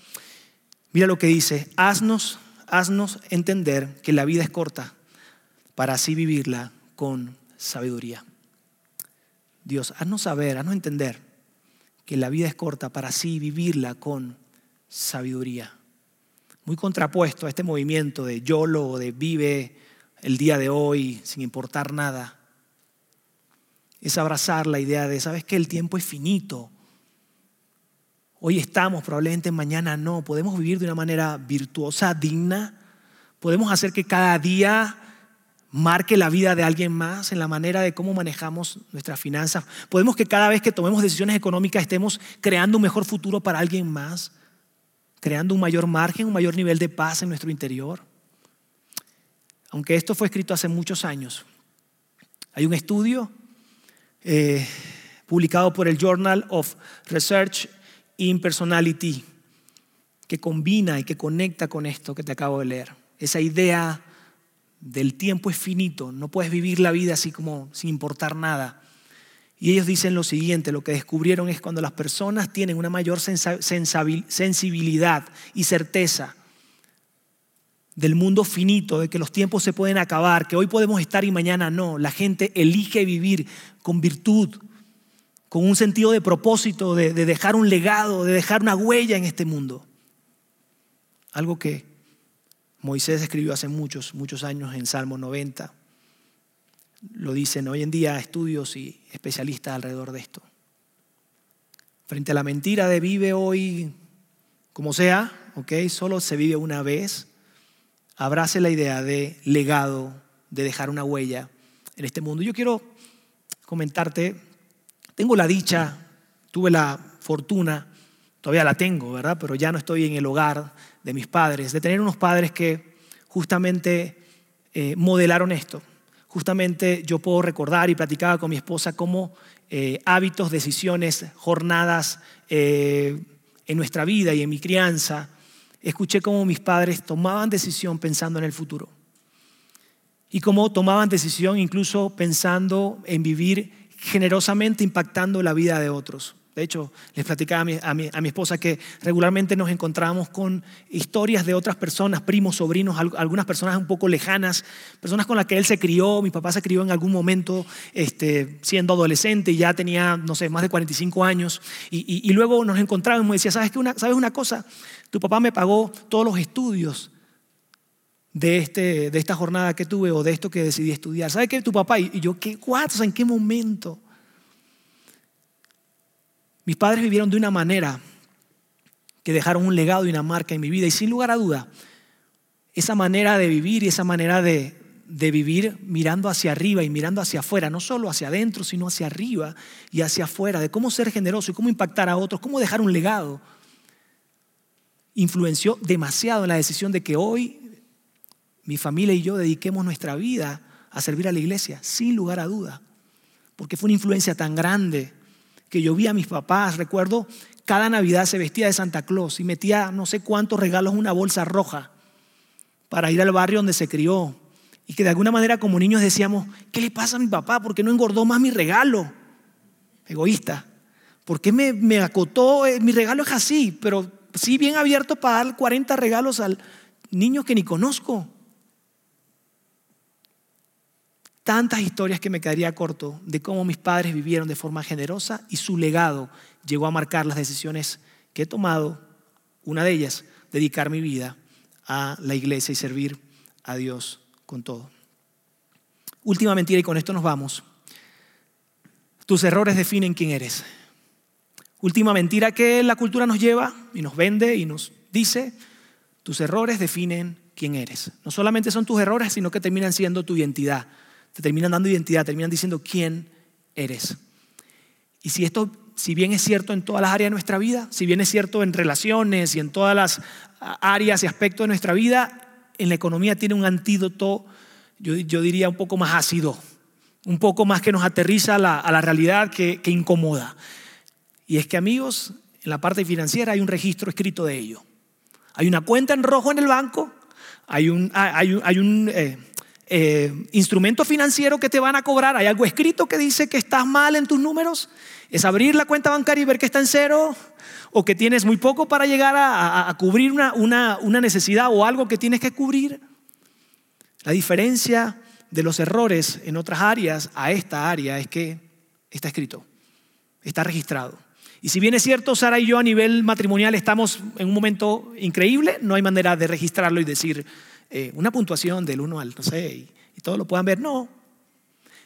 Mira lo que dice, haznos, haznos entender que la vida es corta para así vivirla con sabiduría. Dios, haznos saber, haznos entender que la vida es corta para así vivirla con sabiduría. Muy contrapuesto a este movimiento de YOLO de vive el día de hoy sin importar nada. Es abrazar la idea de, ¿sabes que El tiempo es finito. Hoy estamos, probablemente mañana no. Podemos vivir de una manera virtuosa, digna. Podemos hacer que cada día marque la vida de alguien más en la manera de cómo manejamos nuestras finanzas. Podemos que cada vez que tomemos decisiones económicas estemos creando un mejor futuro para alguien más, creando un mayor margen, un mayor nivel de paz en nuestro interior. Aunque esto fue escrito hace muchos años, hay un estudio eh, publicado por el Journal of Research impersonality, que combina y que conecta con esto que te acabo de leer. Esa idea del tiempo es finito, no puedes vivir la vida así como sin importar nada. Y ellos dicen lo siguiente, lo que descubrieron es cuando las personas tienen una mayor sensibilidad y certeza del mundo finito, de que los tiempos se pueden acabar, que hoy podemos estar y mañana no, la gente elige vivir con virtud, con un sentido de propósito, de, dejar un legado, de dejar una huella en este mundo. Algo que Moisés escribió hace muchos, muchos años en Salmo 90. Lo dicen hoy en día estudios y especialistas alrededor de esto. Frente a la mentira de vive hoy como sea, ¿ok? Solo se vive una vez. Abrace la idea de legado, de dejar una huella en este mundo. Yo quiero comentarte tengo la dicha, tuve la fortuna, todavía la tengo, ¿verdad? Pero ya no estoy en el hogar de mis padres, de tener unos padres que justamente eh, modelaron esto. Justamente yo puedo recordar y platicaba con mi esposa cómo eh, hábitos, decisiones, jornadas eh, en nuestra vida y en mi crianza, escuché cómo mis padres tomaban decisión pensando en el futuro. Y cómo tomaban decisión incluso pensando en vivir generosamente impactando la vida de otros. De hecho, les platicaba a mi, esposa que regularmente nos encontramos con historias de otras personas, primos, sobrinos, algunas personas un poco lejanas, personas con las que él se crió, mi papá se crió en algún momento este, siendo adolescente y ya tenía, no sé, más de 45 años. Y, luego nos encontrábamos y decía, ¿sabes, qué una, ¿sabes una cosa? Tu papá me pagó todos los estudios de, este, de esta jornada que tuve o de esto que decidí estudiar. ¿Sabe qué? Tu papá y yo, ¿qué cuatro? ¿En qué momento? Mis padres vivieron de una manera que dejaron un legado y una marca en mi vida. Y sin lugar a duda, esa manera de vivir y esa manera de, de vivir mirando hacia arriba y mirando hacia afuera, no solo hacia adentro, sino hacia arriba y hacia afuera, de cómo ser generoso y cómo impactar a otros, cómo dejar un legado, influenció demasiado en la decisión de que hoy mi familia y yo dediquemos nuestra vida a servir a la iglesia, sin lugar a duda, porque fue una influencia tan grande que yo vi a mis papás, recuerdo, cada Navidad se vestía de Santa Claus y metía no sé cuántos regalos en una bolsa roja para ir al barrio donde se crió. Y que de alguna manera como niños decíamos, ¿qué le pasa a mi papá? ¿Por qué no engordó más mi regalo? Egoísta. ¿Por qué me, me acotó? Eh, mi regalo es así, pero sí bien abierto para dar 40 regalos al niño que ni conozco. Tantas historias que me quedaría corto de cómo mis padres vivieron de forma generosa y su legado llegó a marcar las decisiones que he tomado. Una de ellas, dedicar mi vida a la iglesia y servir a Dios con todo. Última mentira y con esto nos vamos. Tus errores definen quién eres. Última mentira que la cultura nos lleva y nos vende y nos dice, tus errores definen quién eres. No solamente son tus errores, sino que terminan siendo tu identidad. Te terminan dando identidad, terminan diciendo quién eres. Y si esto, si bien es cierto en todas las áreas de nuestra vida, si bien es cierto en relaciones y en todas las áreas y aspectos de nuestra vida, en la economía tiene un antídoto, yo, diría un poco más ácido, un poco más que nos aterriza a la, realidad que, incomoda. Y es que amigos, en la parte financiera hay un registro escrito de ello. Hay una cuenta en rojo en el banco, hay un, hay un, eh, eh, instrumento financiero que te van a cobrar, hay algo escrito que dice que estás mal en tus números, es abrir la cuenta bancaria y ver que está en cero, o que tienes muy poco para llegar a, cubrir una, una necesidad o algo que tienes que cubrir. La diferencia de los errores en otras áreas a esta área es que está escrito, está registrado. Y si bien es cierto, Sara y yo a nivel matrimonial estamos en un momento increíble, no hay manera de registrarlo y decir eh, una puntuación del 1 al, no sé, y, y todos lo puedan ver, no.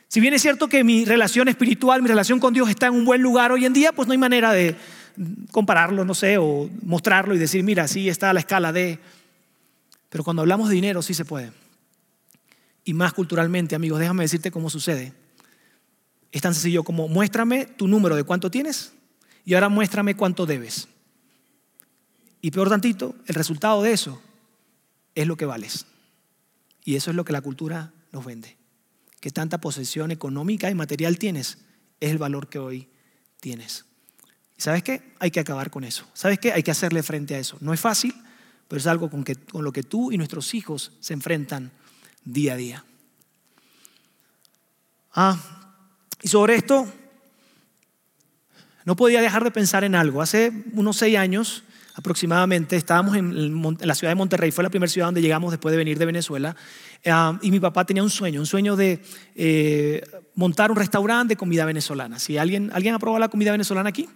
Si bien es cierto que mi relación espiritual, mi relación con Dios está en un buen lugar hoy en día, pues no hay manera de, compararlo, no sé, o mostrarlo y decir, mira, sí está la escala de... Pero cuando hablamos de dinero sí se puede. Y más culturalmente, amigos, déjame decirte cómo sucede. Es tan sencillo como muéstrame tu número de cuánto tienes y ahora muéstrame cuánto debes. Y peor tantito, el resultado de eso es lo que vales. Y eso es lo que la cultura nos vende. Que tanta posesión económica y material tienes es el valor que hoy tienes. ¿Y sabes qué? Hay que acabar con eso. ¿Sabes qué? Hay que hacerle frente a eso. No es fácil, pero es algo con, que, con lo que tú y nuestros hijos se enfrentan día a día. Ah, y sobre esto, no podía dejar de pensar en algo. Hace unos seis años aproximadamente estábamos en, la ciudad de Monterrey, fue la primera ciudad donde llegamos después de venir de Venezuela, ah, y mi papá tenía un sueño, un sueño de eh, montar un restaurante de comida venezolana. Si alguien, ¿Alguien ha probado la comida venezolana aquí?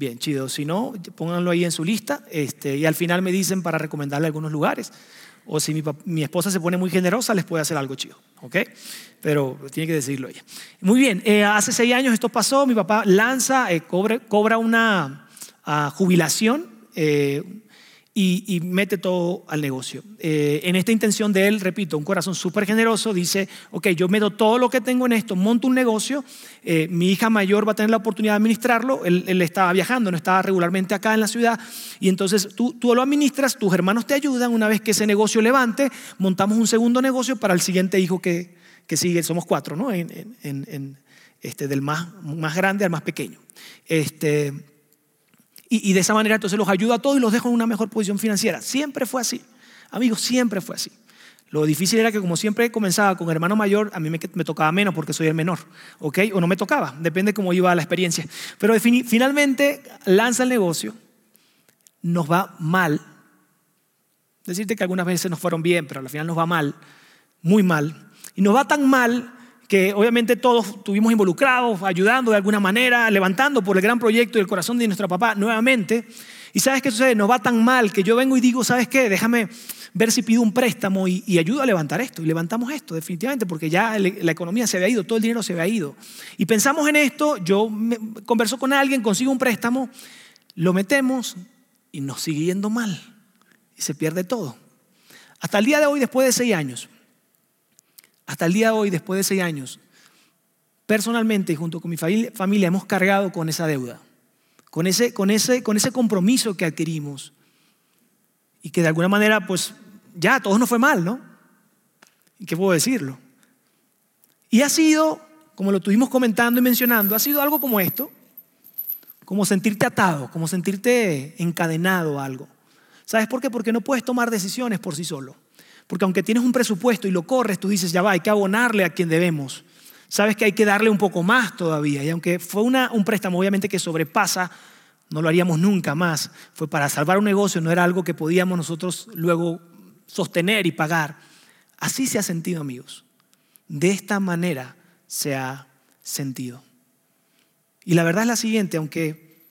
Bien, chido. Si no, pónganlo ahí en su lista este, y al final me dicen para recomendarle algunos lugares. O si mi, esposa se pone muy generosa, les puede hacer algo chido. ¿Ok? Pero tiene que decirlo ella. Muy bien, eh, hace seis años esto pasó. Mi papá lanza, eh, cobra, una ah, jubilación. Eh, y, mete todo al negocio. Eh, en esta intención de él, repito, un corazón súper generoso, dice, ok, yo meto todo lo que tengo en esto, monto un negocio, eh, mi hija mayor va a tener la oportunidad de administrarlo, él, él, estaba viajando, no estaba regularmente acá en la ciudad, y entonces tú, tú lo administras, tus hermanos te ayudan, una vez que ese negocio levante, montamos un segundo negocio para el siguiente hijo que, que sigue, somos cuatro, ¿no? En, en, este, del más, más grande al más pequeño. Este, y, de esa manera entonces los ayudo a todos y los dejo en una mejor posición financiera. Siempre fue así. Amigos, siempre fue así. Lo difícil era que como siempre comenzaba con hermano mayor, a mí me, tocaba menos porque soy el menor, ¿ok? O no me tocaba, depende cómo iba la experiencia. Pero finalmente lanza el negocio, nos va mal. Decirte que algunas veces nos fueron bien, pero al final nos va mal, muy mal. Y nos va tan mal que obviamente todos estuvimos involucrados, ayudando de alguna manera, levantando por el gran proyecto y el corazón de nuestro papá nuevamente. Y sabes qué sucede, nos va tan mal que yo vengo y digo, ¿sabes qué? Déjame ver si pido un préstamo y, ayudo a levantar esto. Y levantamos esto, definitivamente, porque ya la economía se había ido, todo el dinero se había ido. Y pensamos en esto, yo converso con alguien, consigo un préstamo, lo metemos y nos sigue yendo mal. Y se pierde todo. Hasta el día de hoy, después de seis años, hasta el día de hoy, después de seis años, personalmente y junto con mi familia hemos cargado con esa deuda, con ese, compromiso que adquirimos y que de alguna manera, pues ya, a todos nos fue mal, ¿no? ¿Y qué puedo decirlo? Y ha sido, como lo estuvimos comentando y mencionando, ha sido algo como esto, como sentirte atado, como sentirte encadenado a algo. ¿Sabes por qué? Porque no puedes tomar decisiones por sí solo. Porque aunque tienes un presupuesto y lo corres, tú dices, ya va, hay que abonarle a quien debemos. Sabes que hay que darle un poco más todavía. Y aunque fue un préstamo obviamente que sobrepasa, no lo haríamos nunca más. Fue para salvar un negocio, no era algo que podíamos nosotros luego sostener y pagar. Así se ha sentido, amigos. De esta manera se ha sentido. Y la verdad es la siguiente, aunque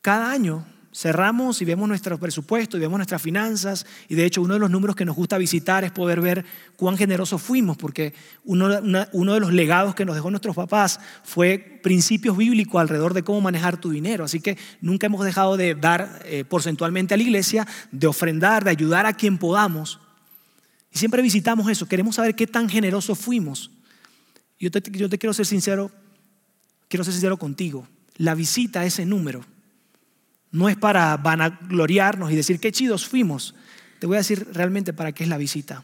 cada año cerramos y vemos nuestro presupuesto y vemos nuestras finanzas, y de hecho uno de los números que nos gusta visitar es poder ver cuán generosos fuimos, porque uno, de los legados que nos dejó nuestros papás fue principios bíblicos alrededor de cómo manejar tu dinero. Así que nunca hemos dejado de dar eh, porcentualmente a la iglesia, de ofrendar, de ayudar a quien podamos. Y siempre visitamos eso, queremos saber qué tan generosos fuimos. Yo yo te quiero ser sincero, quiero ser sincero contigo. La visita a ese número no es para vanagloriarnos y decir qué chidos fuimos. Te voy a decir realmente para qué es la visita.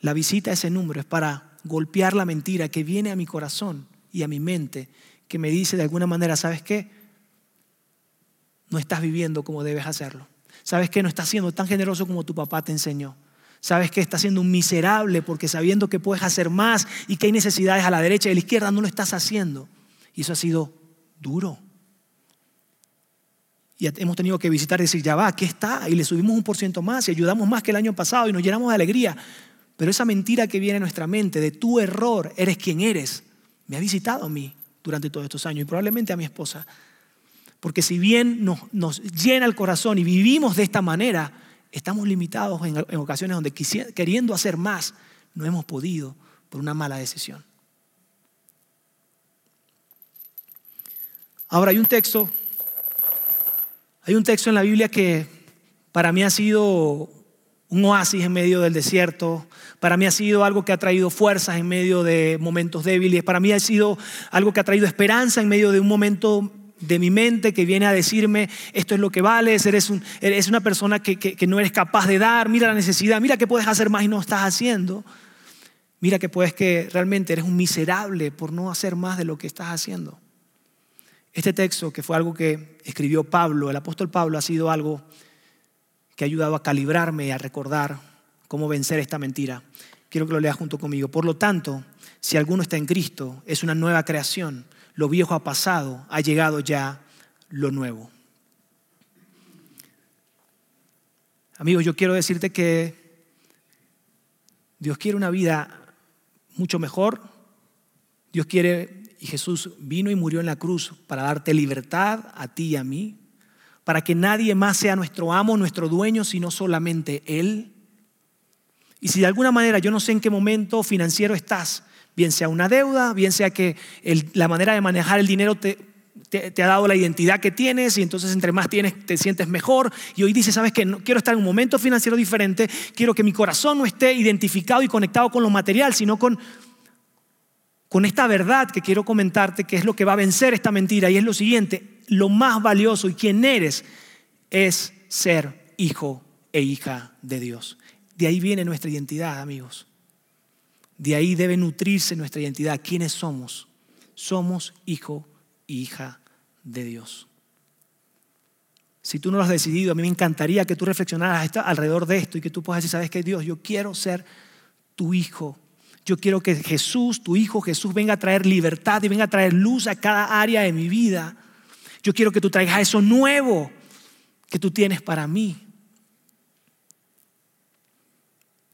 La visita a ese número es para golpear la mentira que viene a mi corazón y a mi mente, que me dice de alguna manera, ¿sabes qué? No estás viviendo como debes hacerlo. ¿Sabes qué? No estás siendo tan generoso como tu papá te enseñó. ¿Sabes qué? Estás siendo un miserable porque sabiendo que puedes hacer más y que hay necesidades a la derecha y a la izquierda, no lo estás haciendo. Y eso ha sido duro. Y hemos tenido que visitar y decir, ya va, aquí está. Y le subimos un por ciento más y ayudamos más que el año pasado y nos llenamos de alegría. Pero esa mentira que viene a nuestra mente de tu error, eres quien eres, me ha visitado a mí durante todos estos años y probablemente a mi esposa. Porque si bien nos, llena el corazón y vivimos de esta manera, estamos limitados en ocasiones donde queriendo hacer más, no hemos podido por una mala decisión. Ahora hay un texto hay un texto en la Biblia que para mí ha sido un oasis en medio del desierto, para mí ha sido algo que ha traído fuerzas en medio de momentos débiles, para mí ha sido algo que ha traído esperanza en medio de un momento de mi mente que viene a decirme, esto es lo que vales, eres, un, eres una persona que, que no eres capaz de dar, mira la necesidad, mira que puedes hacer más y no estás haciendo, mira que puedes que realmente eres un miserable por no hacer más de lo que estás haciendo. Este texto, que fue algo que escribió Pablo, el apóstol Pablo, ha sido algo que ha ayudado a calibrarme y a recordar cómo vencer esta mentira. Quiero que lo leas junto conmigo. Por lo tanto, si alguno está en Cristo, es una nueva creación. Lo viejo ha pasado, ha llegado ya lo nuevo. Amigos, yo quiero decirte que Dios quiere una vida mucho mejor. Dios quiere y Jesús vino y murió en la cruz para darte libertad a ti y a mí, para que nadie más sea nuestro amo, nuestro dueño, sino solamente Él. Y si de alguna manera yo no sé en qué momento financiero estás, bien sea una deuda, bien sea que la manera de manejar el dinero te, te, ha dado la identidad que tienes y entonces entre más tienes te sientes mejor. Y hoy dices, sabes que no, quiero estar en un momento financiero diferente, quiero que mi corazón no esté identificado y conectado con lo material, sino con con esta verdad que quiero comentarte, que es lo que va a vencer esta mentira, y es lo siguiente, lo más valioso y quién eres es ser hijo e hija de Dios. De ahí viene nuestra identidad, amigos. De ahí debe nutrirse nuestra identidad. ¿Quiénes somos? Somos hijo e hija de Dios. Si tú no lo has decidido, a mí me encantaría que tú reflexionaras alrededor de esto y que tú puedas decir, ¿sabes qué, Dios? Yo quiero ser tu hijo yo quiero que Jesús, tu Hijo Jesús, venga a traer libertad y venga a traer luz a cada área de mi vida. Yo quiero que tú traigas eso nuevo que tú tienes para mí.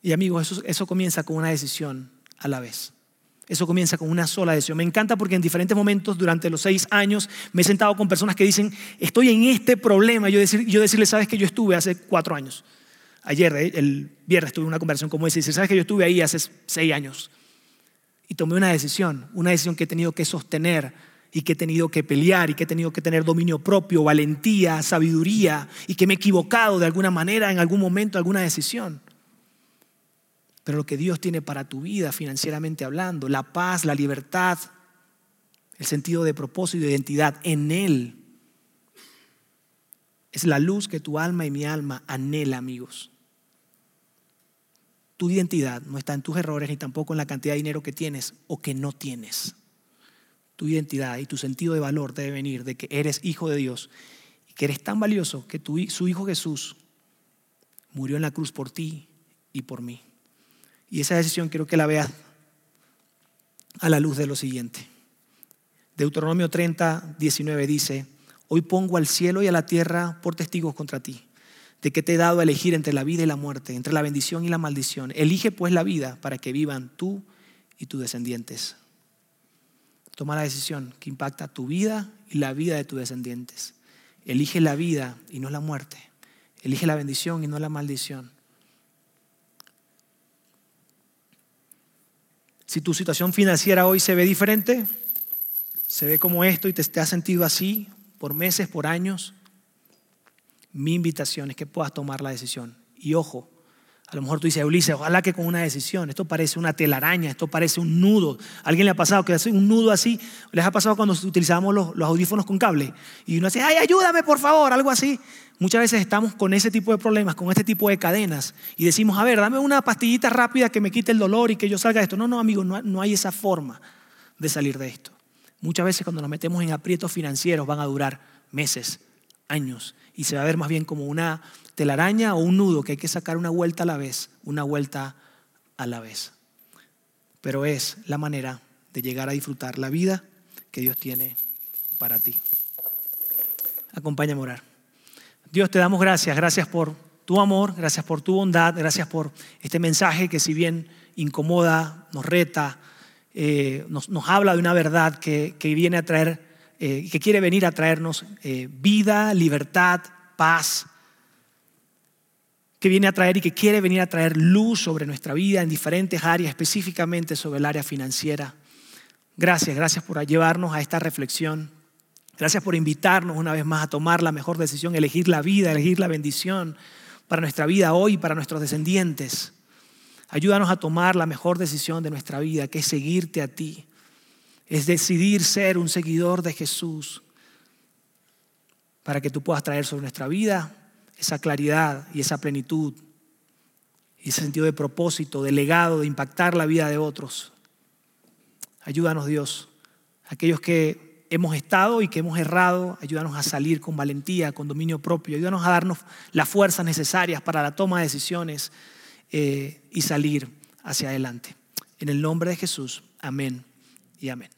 Y amigos, eso, eso comienza con una decisión a la vez. Eso comienza con una sola decisión. Me encanta porque en diferentes momentos durante los seis años me he sentado con personas que dicen, estoy en este problema. Yo, decir, yo decirles, sabes que yo estuve hace cuatro años ayer, eh, el viernes, tuve una conversación como esa y dice, ¿sabes que yo estuve ahí hace seis años? Y tomé una decisión, una decisión que he tenido que sostener y que he tenido que pelear y que he tenido que tener dominio propio, valentía, sabiduría y que me he equivocado de alguna manera en algún momento, alguna decisión. Pero lo que Dios tiene para tu vida financieramente hablando, la paz, la libertad, el sentido de propósito y de identidad en Él, es la luz que tu alma y mi alma anhela, amigos. Tu identidad no está en tus errores ni tampoco en la cantidad de dinero que tienes o que no tienes. Tu identidad y tu sentido de valor debe venir de que eres hijo de Dios y que eres tan valioso que tu, su hijo Jesús murió en la cruz por ti y por mí. Y esa decisión quiero que la veas a la luz de lo siguiente. Deuteronomio 30, 19 dice, hoy pongo al cielo y a la tierra por testigos contra ti, de que te he dado a elegir entre la vida y la muerte, entre la bendición y la maldición. Elige pues la vida para que vivan tú y tus descendientes. Toma la decisión que impacta tu vida y la vida de tus descendientes. Elige la vida y no la muerte. Elige la bendición y no la maldición. Si tu situación financiera hoy se ve diferente, se ve como esto y te, te has sentido así por meses, por años, mi invitación es que puedas tomar la decisión. Y ojo, a lo mejor tú dices, Ulises, ojalá que con una decisión. Esto parece una telaraña, esto parece un nudo. alguien le ha pasado que hace un nudo así? ¿Les ha pasado cuando utilizábamos los, audífonos con cable? Y uno dice, ay, ayúdame por favor, algo así. Muchas veces estamos con ese tipo de problemas, con este tipo de cadenas. Y decimos, a ver, dame una pastillita rápida que me quite el dolor y que yo salga de esto. No, no, amigo, no, no hay esa forma de salir de esto. Muchas veces cuando nos metemos en aprietos financieros van a durar meses, años. Y se va a ver más bien como una telaraña o un nudo que hay que sacar una vuelta a la vez, una vuelta a la vez. Pero es la manera de llegar a disfrutar la vida que Dios tiene para ti. Acompáñame a orar. Dios, te damos gracias, gracias por tu amor, gracias por tu bondad, gracias por este mensaje que si bien incomoda, nos reta, eh, nos, habla de una verdad que, viene a traer, eh, que quiere venir a traernos eh, vida, libertad, paz, que viene a traer y que quiere venir a traer luz sobre nuestra vida en diferentes áreas, específicamente sobre el área financiera. Gracias, gracias por llevarnos a esta reflexión. Gracias por invitarnos una vez más a tomar la mejor decisión, elegir la vida, elegir la bendición para nuestra vida hoy y para nuestros descendientes. Ayúdanos a tomar la mejor decisión de nuestra vida, que es seguirte a ti. Es decidir ser un seguidor de Jesús para que tú puedas traer sobre nuestra vida esa claridad y esa plenitud, y ese sentido de propósito, de legado, de impactar la vida de otros. Ayúdanos Dios, aquellos que hemos estado y que hemos errado, ayúdanos a salir con valentía, con dominio propio, ayúdanos a darnos las fuerzas necesarias para la toma de decisiones eh, y salir hacia adelante. En el nombre de Jesús, amén y amén.